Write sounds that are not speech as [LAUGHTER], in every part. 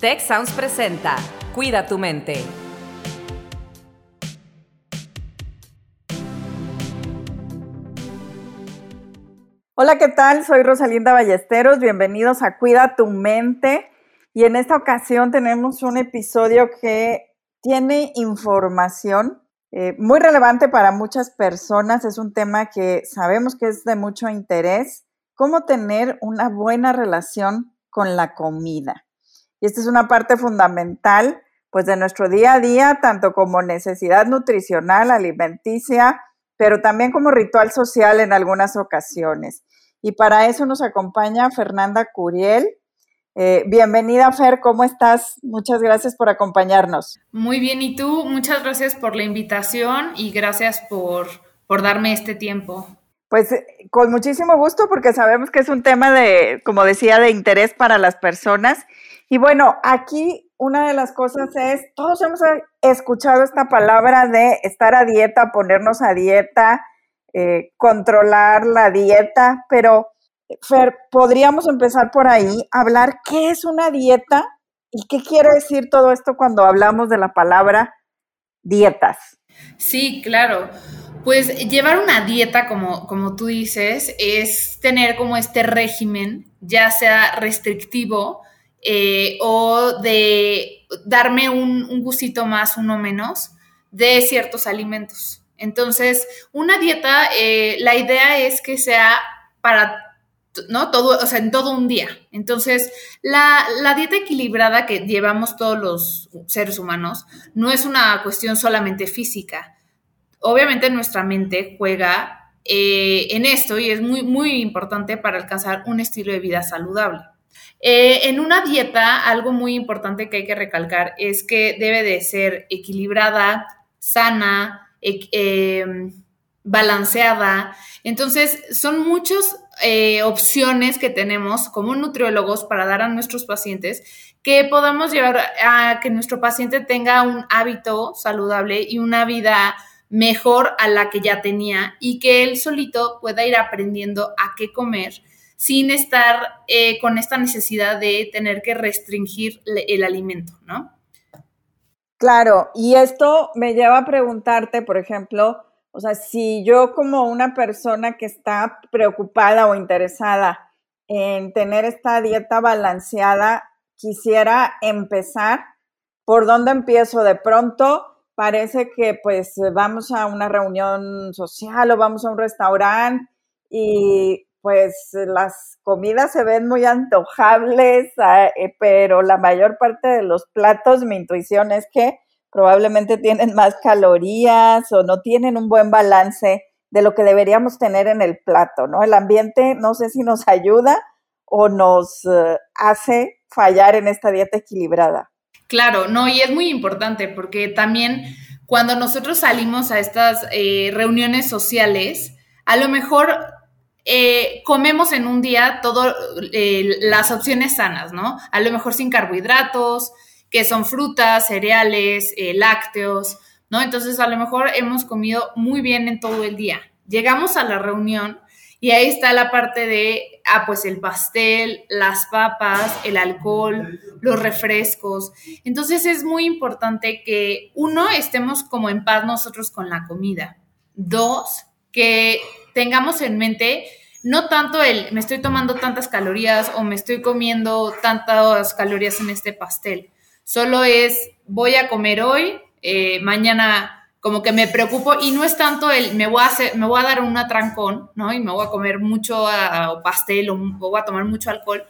Tech Sounds presenta Cuida tu mente. Hola, ¿qué tal? Soy Rosalinda Ballesteros. Bienvenidos a Cuida tu mente. Y en esta ocasión tenemos un episodio que tiene información eh, muy relevante para muchas personas. Es un tema que sabemos que es de mucho interés. Cómo tener una buena relación con la comida. Y esta es una parte fundamental pues de nuestro día a día, tanto como necesidad nutricional, alimenticia, pero también como ritual social en algunas ocasiones. Y para eso nos acompaña Fernanda Curiel. Eh, bienvenida, Fer, ¿cómo estás? Muchas gracias por acompañarnos. Muy bien, ¿y tú? Muchas gracias por la invitación y gracias por, por darme este tiempo. Pues eh, con muchísimo gusto porque sabemos que es un tema de, como decía, de interés para las personas. Y bueno, aquí una de las cosas es, todos hemos escuchado esta palabra de estar a dieta, ponernos a dieta, eh, controlar la dieta, pero Fer, podríamos empezar por ahí, hablar qué es una dieta y qué quiere decir todo esto cuando hablamos de la palabra dietas. Sí, claro. Pues llevar una dieta, como, como tú dices, es tener como este régimen, ya sea restrictivo eh, o de darme un, gustito más, uno menos, de ciertos alimentos. Entonces, una dieta, eh, la idea es que sea para ¿no? Todo, o sea, en todo un día. Entonces, la, la, dieta equilibrada que llevamos todos los seres humanos no es una cuestión solamente física obviamente nuestra mente juega eh, en esto y es muy, muy importante para alcanzar un estilo de vida saludable. Eh, en una dieta, algo muy importante que hay que recalcar es que debe de ser equilibrada, sana, em, balanceada. Entonces, son muchas eh, opciones que tenemos como nutriólogos para dar a nuestros pacientes que podamos llevar a que nuestro paciente tenga un hábito saludable y una vida mejor a la que ya tenía y que él solito pueda ir aprendiendo a qué comer sin estar eh, con esta necesidad de tener que restringir el alimento, ¿no? Claro, y esto me lleva a preguntarte, por ejemplo, o sea, si yo como una persona que está preocupada o interesada en tener esta dieta balanceada, quisiera empezar, ¿por dónde empiezo? De pronto, parece que pues vamos a una reunión social o vamos a un restaurante y pues las comidas se ven muy antojables, ah, eh, pero la mayor parte de los platos, mi intuición es que probablemente tienen más calorías o no tienen un buen balance de lo que deberíamos tener en el plato, ¿no? El ambiente no sé si nos ayuda o nos eh, hace fallar en esta dieta equilibrada. Claro, no, y es muy importante porque también cuando nosotros salimos a estas eh, reuniones sociales, a lo mejor eh, comemos en un día todas eh, las opciones sanas, ¿no? A lo mejor sin carbohidratos, que son frutas, cereales, lácteos, ¿no? Entonces a lo mejor hemos comido muy bien en todo el día. Llegamos a la reunión y ahí está la parte de, ah, pues el pastel, las papas, el alcohol, los refrescos. Entonces es muy importante que, uno, estemos como en paz nosotros con la comida. Dos, que tengamos en mente no tanto el me estoy tomando tantas calorías o me estoy comiendo tantas calorías en este pastel. Solo es voy a comer hoy, eh, mañana como que me preocupo y no es tanto el me voy a hacer, me voy a dar un atrancón, ¿no? Y me voy a comer mucho pastel o, voy a tomar mucho alcohol.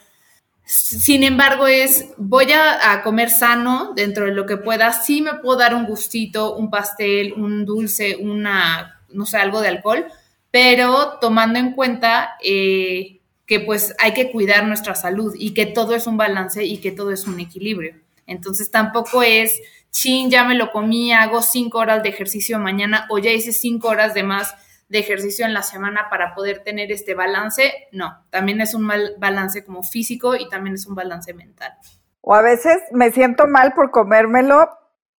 Sin embargo, es voy a, comer sano dentro de lo que pueda. Sí me puedo dar un gustito, un pastel, un dulce, una, no sé, algo de alcohol, pero tomando en cuenta eh, que pues hay que cuidar nuestra salud y que todo es un balance y que todo es un equilibrio. Entonces tampoco es chin, ya me lo comí, hago cinco horas de ejercicio mañana o ya hice cinco horas de más de ejercicio en la semana para poder tener este balance. No, también es un mal balance como físico y también es un balance mental. O a veces me siento mal por comérmelo,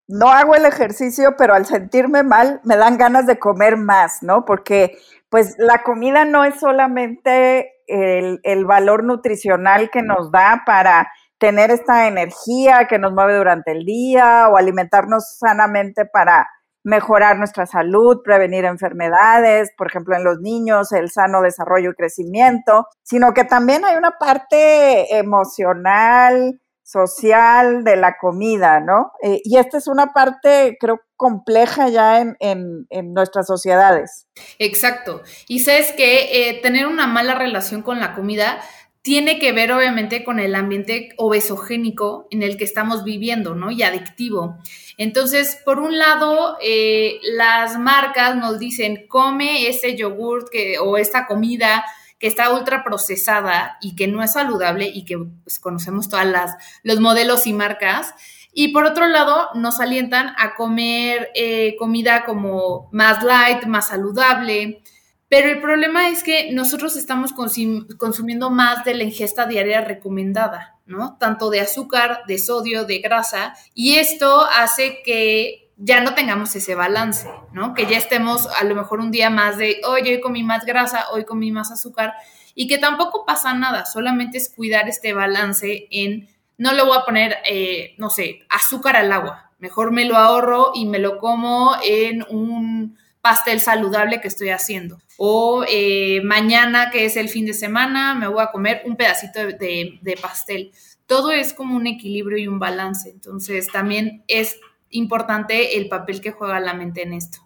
no hago el ejercicio, pero al sentirme mal me dan ganas de comer más, ¿no? Porque pues la comida no es solamente el, valor nutricional que nos da para tener esta energía que nos mueve durante el día o alimentarnos sanamente para mejorar nuestra salud, prevenir enfermedades, por ejemplo, en los niños, el sano desarrollo y crecimiento, sino que también hay una parte emocional, social de la comida, ¿no? Eh, y esta es una parte, creo, compleja ya en, en, nuestras sociedades. Exacto. Y sabes que eh, tener una mala relación con la comida tiene que ver obviamente con el ambiente obesogénico en el que estamos viviendo, ¿no? Y adictivo. Entonces, por un lado, eh, las marcas nos dicen, come ese yogurt que, o esta comida que está ultra procesada y que no es saludable y que pues, conocemos todas las los modelos y marcas. Y por otro lado, nos alientan a comer eh, comida como más light, más saludable. Pero el problema es que nosotros estamos consumiendo más de la ingesta diaria recomendada, ¿no? Tanto de azúcar, de sodio, de grasa. Y esto hace que ya no tengamos ese balance, ¿no? Que ya estemos a lo mejor un día más de, hoy, hoy comí más grasa, hoy comí más azúcar, y que tampoco pasa nada, solamente es cuidar este balance en, no le voy a poner, eh, no sé, azúcar al agua, mejor me lo ahorro y me lo como en un pastel saludable que estoy haciendo. O eh, mañana, que es el fin de semana, me voy a comer un pedacito de pastel. Todo es como un equilibrio y un balance. Entonces, también es importante el papel que juega la mente en esto.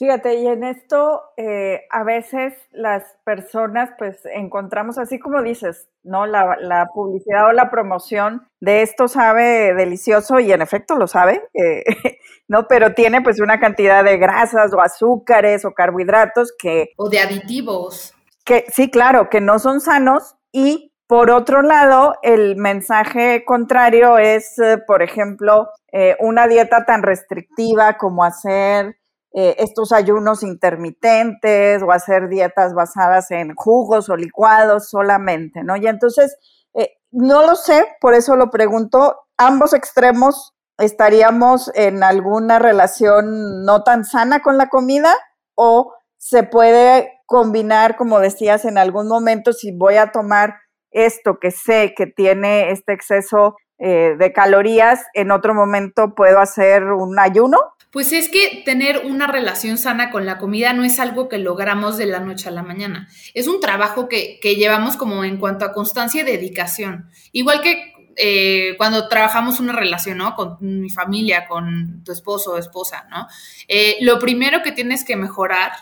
Fíjate, y en esto eh, a veces las personas pues encontramos, así como dices, ¿no? La, publicidad o la promoción de esto sabe delicioso y en efecto lo sabe, eh, [LAUGHS] ¿no? Pero tiene pues una cantidad de grasas o azúcares o carbohidratos que... O de aditivos. Que sí, claro, que no son sanos y por otro lado, el mensaje contrario es, eh, por ejemplo, eh, una dieta tan restrictiva como hacer eh, estos ayunos intermitentes o hacer dietas basadas en jugos o licuados solamente, ¿no? Y entonces, no lo sé, por eso lo pregunto, ambos extremos estaríamos en alguna relación no tan sana con la comida o se puede combinar, como decías en algún momento, si voy a tomar esto que sé que tiene este exceso eh, de calorías, en otro momento puedo hacer un ayuno? Pues es que tener una relación sana con la comida no es algo que logramos de la noche a la mañana. Es un trabajo que, llevamos como en cuanto a constancia y dedicación. Igual que eh, cuando trabajamos una relación, ¿no? Con mi familia, con tu esposo o esposa, ¿no? Eh, lo primero que tienes que mejorar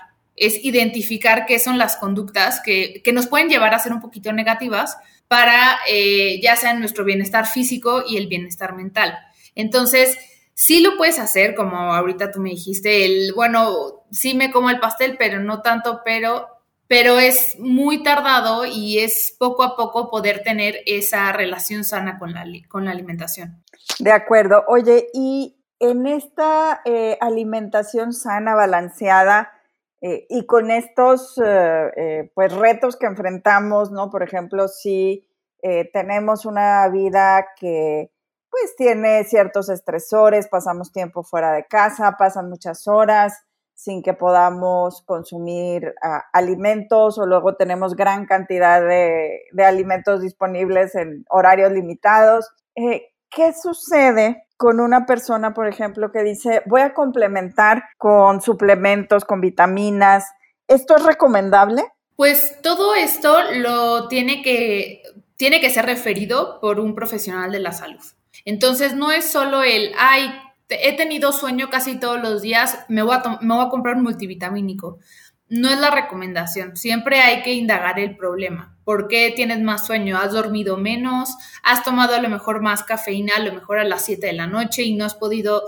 es identificar qué son las conductas que, nos pueden llevar a ser un poquito negativas para eh, ya sea nuestro bienestar físico y el bienestar mental. Entonces, sí lo puedes hacer, como ahorita tú me dijiste, el, bueno, sí me como el pastel, pero no tanto, pero, pero es muy tardado y es poco a poco poder tener esa relación sana con la, con la alimentación. De acuerdo. Oye, y en esta eh, alimentación sana, balanceada, eh, y con estos eh, eh, pues retos que enfrentamos, ¿no? Por ejemplo, si tenemos una vida que pues tiene ciertos estresores, pasamos tiempo fuera de casa, pasan muchas horas sin que podamos consumir ah, alimentos o luego tenemos gran cantidad de, de alimentos disponibles en horarios limitados. ¿Qué sucede con una persona, por ejemplo, que dice, voy a complementar con suplementos, con vitaminas. ¿Esto es recomendable? Pues todo esto lo tiene que, tiene que ser referido por un profesional de la salud. Entonces no es solo el, ay, he tenido sueño casi todos los días, me voy a, me voy a comprar un multivitamínico no es la recomendación. Siempre hay que indagar el problema. ¿Por qué tienes más sueño? ¿Has dormido menos? ¿Has tomado a lo mejor más cafeína a lo mejor a las 7 de la noche y no has podido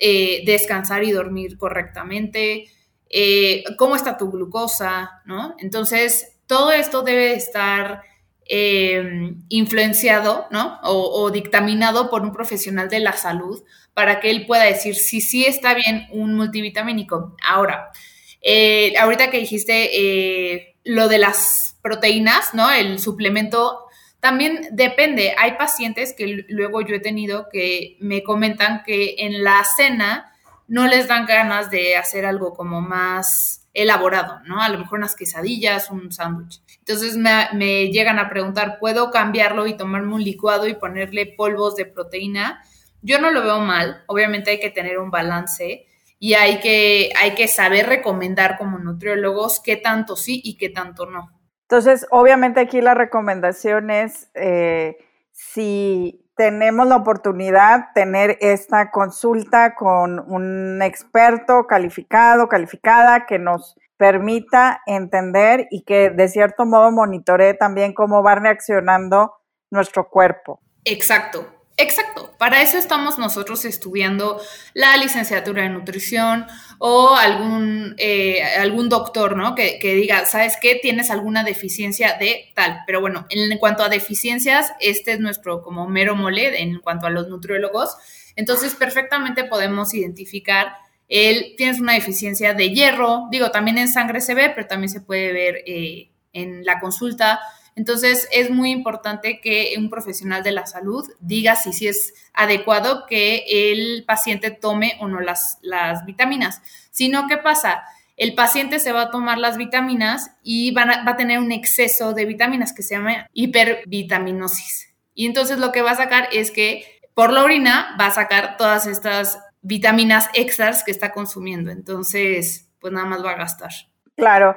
eh, descansar y dormir correctamente? Eh, ¿Cómo está tu glucosa? ¿No? Entonces, todo esto debe estar eh, influenciado, ¿no? O, dictaminado por un profesional de la salud para que él pueda decir si sí está bien un multivitamínico. Ahora, eh, ahorita que dijiste lo de las proteínas, ¿no? El suplemento también depende. Hay pacientes que luego yo he tenido que me comentan que en la cena no les dan ganas de hacer algo como más elaborado, ¿no? A lo mejor unas quesadillas, un sándwich. Entonces me, me, llegan a preguntar, ¿puedo cambiarlo y tomarme un licuado y ponerle polvos de proteína? Yo no lo veo mal, obviamente hay que tener un balance y hay que, hay que saber recomendar como nutriólogos qué tanto sí y qué tanto no. Entonces, obviamente aquí la recomendación es, eh, si tenemos la oportunidad, tener esta consulta con un experto calificado, calificada, que nos permita entender y que de cierto modo monitoree también cómo va reaccionando nuestro cuerpo. Exacto. Exacto, para eso estamos nosotros estudiando la licenciatura en nutrición o algún, eh, algún doctor, ¿no? Que, que, diga, ¿sabes qué? Tienes alguna deficiencia de tal. Pero bueno, en, cuanto a deficiencias, este es nuestro como mero mole en cuanto a los nutriólogos. Entonces, perfectamente podemos identificar el, tienes una deficiencia de hierro, digo, también en sangre se ve, pero también se puede ver eh, en la consulta entonces, es muy importante que un profesional de la salud diga si, si es adecuado que el paciente tome o no las, las vitaminas. Si no, ¿qué pasa? El paciente se va a tomar las vitaminas y va a tener un exceso de vitaminas que se llama hipervitaminosis. Y entonces lo que va a sacar es que por la orina va a sacar todas estas vitaminas extras que está consumiendo. Entonces, pues nada más va a gastar. Claro.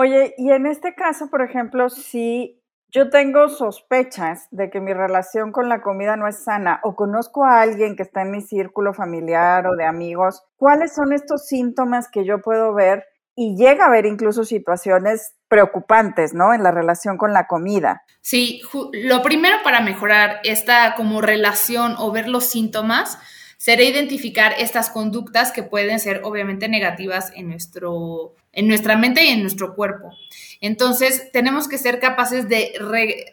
Oye, y en este caso, por ejemplo, si yo tengo sospechas de que mi relación con la comida no es sana o conozco a alguien que está en mi círculo familiar o de amigos, ¿cuáles son estos síntomas que yo puedo ver? Y llega a haber incluso situaciones preocupantes, ¿no? En la relación con la comida. Sí, lo primero para mejorar esta como relación o ver los síntomas será identificar estas conductas que pueden ser obviamente negativas en, nuestro, en nuestra mente y en nuestro cuerpo. Entonces, tenemos que ser capaces de,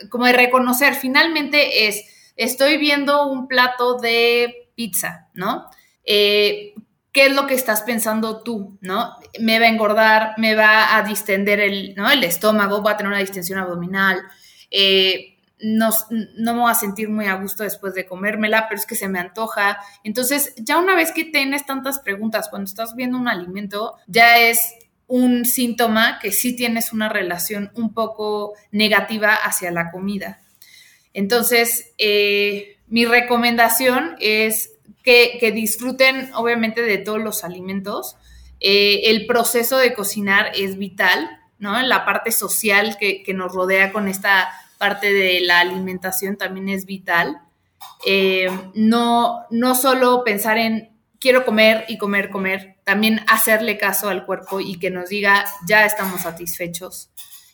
como de reconocer, finalmente es, estoy viendo un plato de pizza, ¿no? Eh, ¿Qué es lo que estás pensando tú, no? Me va a engordar, me va a distender el, ¿no? el estómago, va a tener una distensión abdominal, eh, no, no, me voy a sentir muy a gusto después de comérmela, pero es que se me antoja. Entonces, ya una vez que tienes tantas preguntas, cuando estás viendo un alimento, ya es un síntoma que sí tienes una relación un poco negativa hacia la comida. Entonces, eh, mi recomendación es que, disfruten, obviamente, de todos los alimentos. Eh, el proceso de cocinar es vital, ¿no? La parte social que nos rodea con esta parte de la alimentación también es vital. Eh, no, no solo pensar en quiero comer y comer, comer, también hacerle caso al cuerpo y que nos diga ya estamos satisfechos.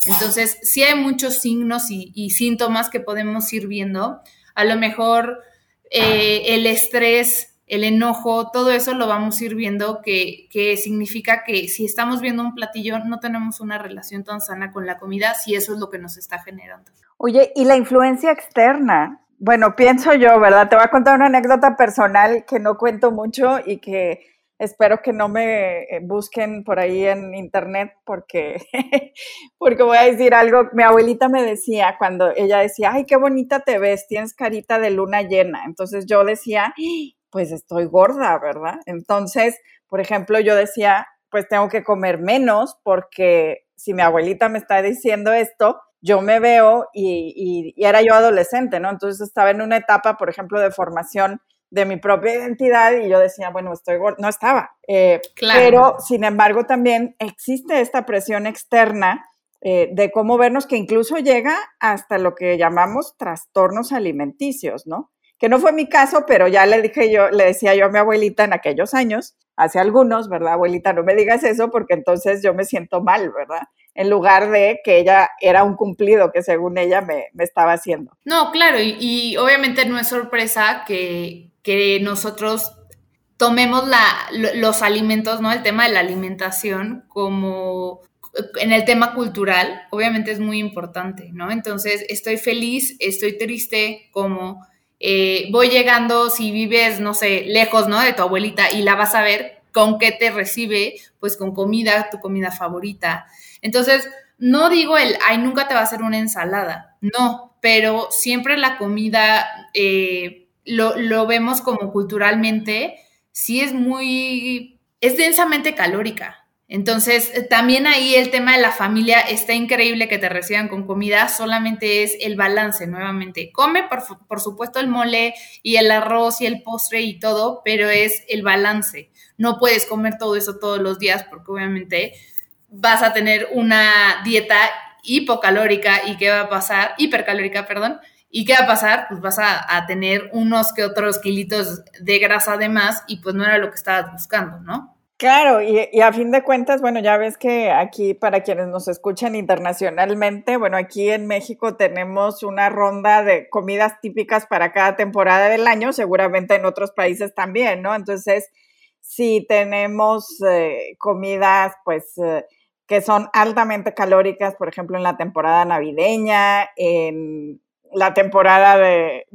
Entonces, sí hay muchos signos y, síntomas que podemos ir viendo. A lo mejor eh, el estrés el enojo, todo eso lo vamos a ir viendo que, que, significa que si estamos viendo un platillo no tenemos una relación tan sana con la comida, si eso es lo que nos está generando. Oye, ¿y la influencia externa? Bueno, pienso yo, ¿verdad? Te voy a contar una anécdota personal que no cuento mucho y que espero que no me eh, busquen por ahí en internet porque, [LAUGHS] porque voy a decir algo. Mi abuelita me decía cuando ella decía, ay, qué bonita te ves, tienes carita de luna llena. Entonces yo decía, pues estoy gorda, ¿verdad? Entonces, por ejemplo, yo decía, pues tengo que comer menos porque si mi abuelita me está diciendo esto, yo me veo y, era yo adolescente, ¿no? Entonces estaba en una etapa, por ejemplo, de formación de mi propia identidad y yo decía, bueno, estoy gorda, no estaba. Eh, claro. Pero, sin embargo, también existe esta presión externa eh, de cómo vernos que incluso llega hasta lo que llamamos trastornos alimenticios, ¿no? que no fue mi caso, pero ya le dije yo, le decía yo a mi abuelita en aquellos años, hace algunos, ¿verdad? Abuelita, no me digas eso porque entonces yo me siento mal, ¿verdad? En lugar de que ella era un cumplido que según ella me, estaba haciendo. No, claro, y, obviamente no es sorpresa que, que nosotros tomemos la, los alimentos, ¿no? El tema de la alimentación como en el tema cultural, obviamente es muy importante, ¿no? Entonces, estoy feliz, estoy triste, como eh, voy llegando, si vives, no sé, lejos, ¿no? De tu abuelita y la vas a ver, ¿con qué te recibe? Pues con comida, tu comida favorita. Entonces, no digo el, ay, nunca te va a hacer una ensalada, no, pero siempre la comida eh, lo, lo vemos como culturalmente, sí es muy, es densamente calórica. Entonces, también ahí el tema de la familia está increíble que te reciban con comida, solamente es el balance nuevamente. Come, por, supuesto, el mole y el arroz y el postre y todo, pero es el balance. No puedes comer todo eso todos los días porque obviamente vas a tener una dieta hipocalórica y qué va a pasar, hipercalórica, perdón, ¿Y qué va a pasar? Pues vas a, tener unos que otros kilitos de grasa de más y pues no era lo que estabas buscando, ¿no? Claro, y, a fin de cuentas, bueno, ya ves que aquí para quienes nos escuchan internacionalmente, bueno, aquí en México tenemos una ronda de comidas típicas para cada temporada del año, seguramente en otros países también, ¿no? Entonces, si tenemos eh, comidas, pues... Eh, que son altamente calóricas, por ejemplo, en la temporada navideña, en la temporada de,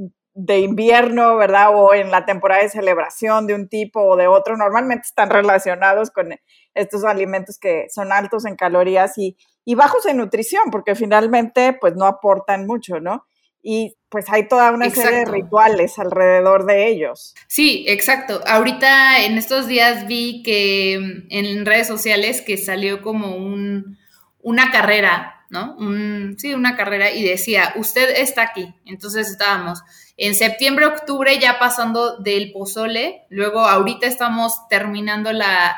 invierno, ¿verdad? O en la temporada de celebración de un tipo o de otro, normalmente están relacionados con estos alimentos que son altos en calorías y, bajos en nutrición, porque finalmente pues no aportan mucho, ¿no? Y pues hay toda una serie de rituales alrededor de ellos. Sí, exacto. Ahorita en estos días vi que en redes sociales que salió como un, una carrera ¿no? sí, una carrera y decía, usted está aquí. Entonces estábamos en septiembre, octubre ya pasando del pozole, luego ahorita estamos terminando la,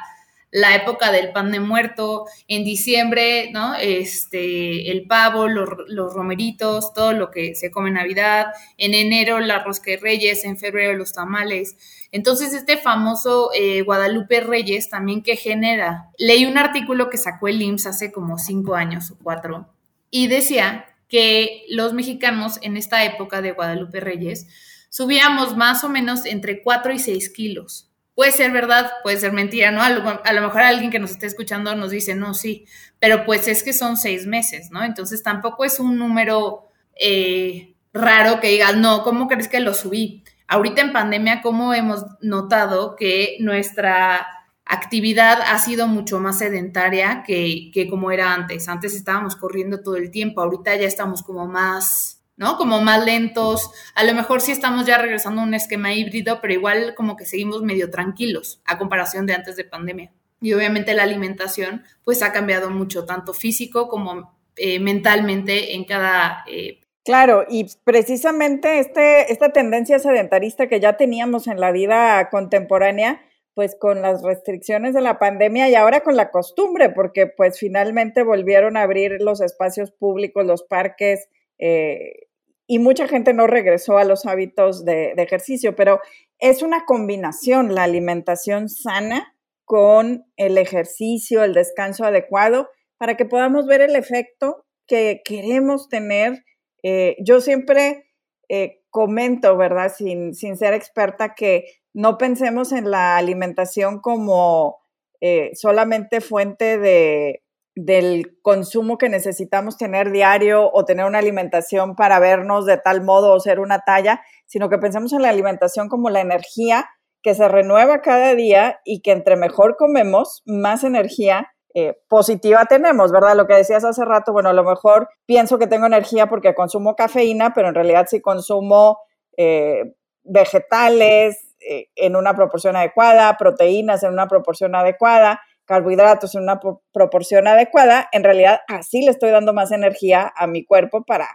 la época del pan de muerto, en diciembre, ¿no? Este, el pavo, los, romeritos, todo lo que se come en Navidad, en enero la rosca de reyes, en febrero los tamales. Entonces, este famoso eh, Guadalupe Reyes también que genera, leí un artículo que sacó el IMSS hace como cinco años o cuatro y decía que los mexicanos en esta época de Guadalupe Reyes subíamos más o menos entre 4 y 6 kilos. Puede ser verdad, puede ser mentira, ¿no? A lo, mejor alguien que nos esté escuchando nos dice, no, sí, pero pues es que son seis meses, ¿no? Entonces tampoco es un número eh, raro que digas, no, ¿cómo crees que lo subí? Ahorita en pandemia, ¿cómo hemos notado que nuestra actividad ha sido mucho más sedentaria que, que como era antes? Antes estábamos corriendo todo el tiempo, ahorita ya estamos como más, ¿no? Como más lentos. A lo mejor sí estamos ya regresando a un esquema híbrido, pero igual como que seguimos medio tranquilos a comparación de antes de pandemia. Y obviamente la alimentación pues ha cambiado mucho, tanto físico como eh, mentalmente en cada eh, Claro, y precisamente este, esta tendencia sedentarista que ya teníamos en la vida contemporánea, pues con las restricciones de la pandemia y ahora con la costumbre, porque pues finalmente volvieron a abrir los espacios públicos, los parques, eh, y mucha gente no regresó a los hábitos de, ejercicio, pero es una combinación la alimentación sana con el ejercicio, el descanso adecuado, para que podamos ver el efecto que queremos tener eh, yo siempre eh, comento, ¿verdad? Sin, sin, ser experta, que no pensemos en la alimentación como eh, solamente fuente de, del consumo que necesitamos tener diario o tener una alimentación para vernos de tal modo o ser una talla, sino que pensemos en la alimentación como la energía que se renueva cada día y que entre mejor comemos, más energía eh, positiva tenemos, ¿verdad? Lo que decías hace rato, bueno, a lo mejor pienso que tengo energía porque consumo cafeína, pero en realidad si consumo eh, vegetales eh, en una proporción adecuada, proteínas en una proporción adecuada, carbohidratos en una proporción adecuada, en realidad así le estoy dando más energía a mi cuerpo para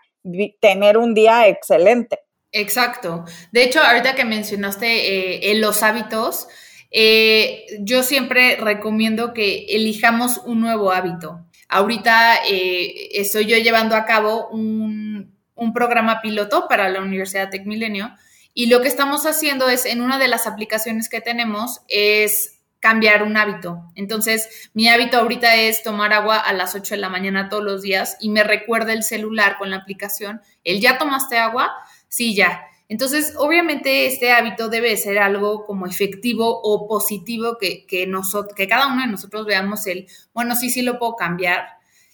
tener un día excelente. Exacto. De hecho, ahorita que mencionaste los hábitos, eh, yo siempre recomiendo que elijamos un nuevo hábito. Ahorita eh, estoy yo llevando a cabo un, programa piloto para la Universidad Tech Milenio y lo que estamos haciendo es, en una de las aplicaciones que tenemos, es cambiar un hábito. Entonces, mi hábito ahorita es tomar agua a las 8 de la mañana todos los días y me recuerda el celular con la aplicación, el ya tomaste agua, sí, ya. Entonces, obviamente este hábito debe ser algo como efectivo o positivo que, que, nosotros, que cada uno de nosotros veamos el, bueno, sí, sí lo puedo cambiar.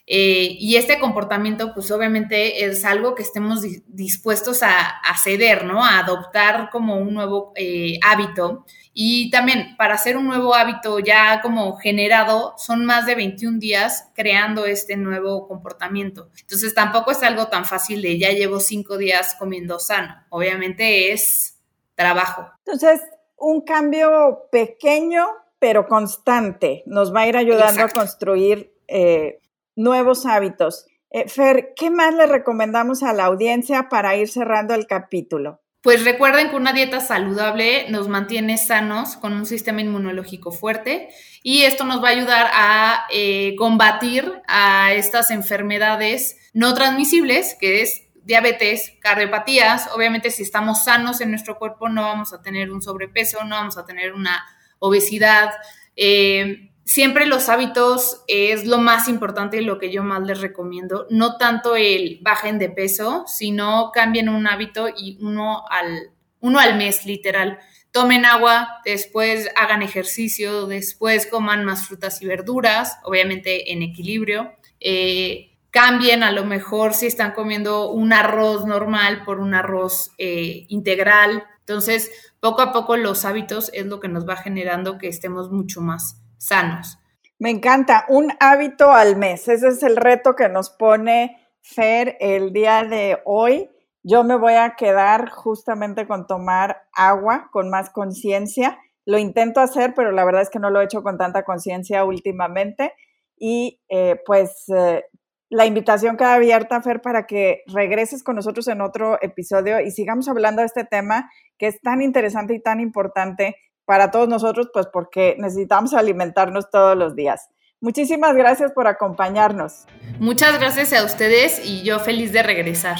Eh, y este comportamiento, pues obviamente es algo que estemos dispuestos a, ceder, ¿no? A adoptar como un nuevo eh, hábito y también para hacer un nuevo hábito ya como generado, son más de 21 días creando este nuevo comportamiento. Entonces tampoco es algo tan fácil de ya llevo cinco días comiendo sano. Obviamente es trabajo. Entonces, un cambio pequeño pero constante. Nos va a ir ayudando a construir eh, nuevos hábitos. Eh, Fer, ¿qué más le recomendamos a la audiencia para ir cerrando el capítulo? Pues recuerden que una dieta saludable nos mantiene sanos con un sistema inmunológico fuerte y esto nos va a ayudar a eh, combatir a estas enfermedades no transmisibles, que es diabetes, cardiopatías. Obviamente si estamos sanos en nuestro cuerpo no vamos a tener un sobrepeso, no vamos a tener una obesidad. Eh, siempre los hábitos es lo más importante y lo que yo más les recomiendo. No tanto el bajen de peso, sino cambien un hábito y uno al, uno al mes, literal. Tomen agua, después hagan ejercicio, después coman más frutas y verduras, obviamente en equilibrio. Eh, cambien a lo mejor si están comiendo un arroz normal por un arroz eh, integral. Entonces, poco a poco los hábitos es lo que nos va generando que estemos mucho más sanos. Me encanta, un hábito al mes. Ese es el reto que nos pone Fer el día de hoy. Yo me voy a quedar justamente con tomar agua con más conciencia. Lo intento hacer, pero la verdad es que no lo he hecho con tanta conciencia últimamente. Y eh, pues eh, la invitación queda abierta, Fer, para que regreses con nosotros en otro episodio y sigamos hablando de este tema que es tan interesante y tan importante para todos nosotros, pues porque necesitamos alimentarnos todos los días. Muchísimas gracias por acompañarnos. Muchas gracias a ustedes y yo feliz de regresar.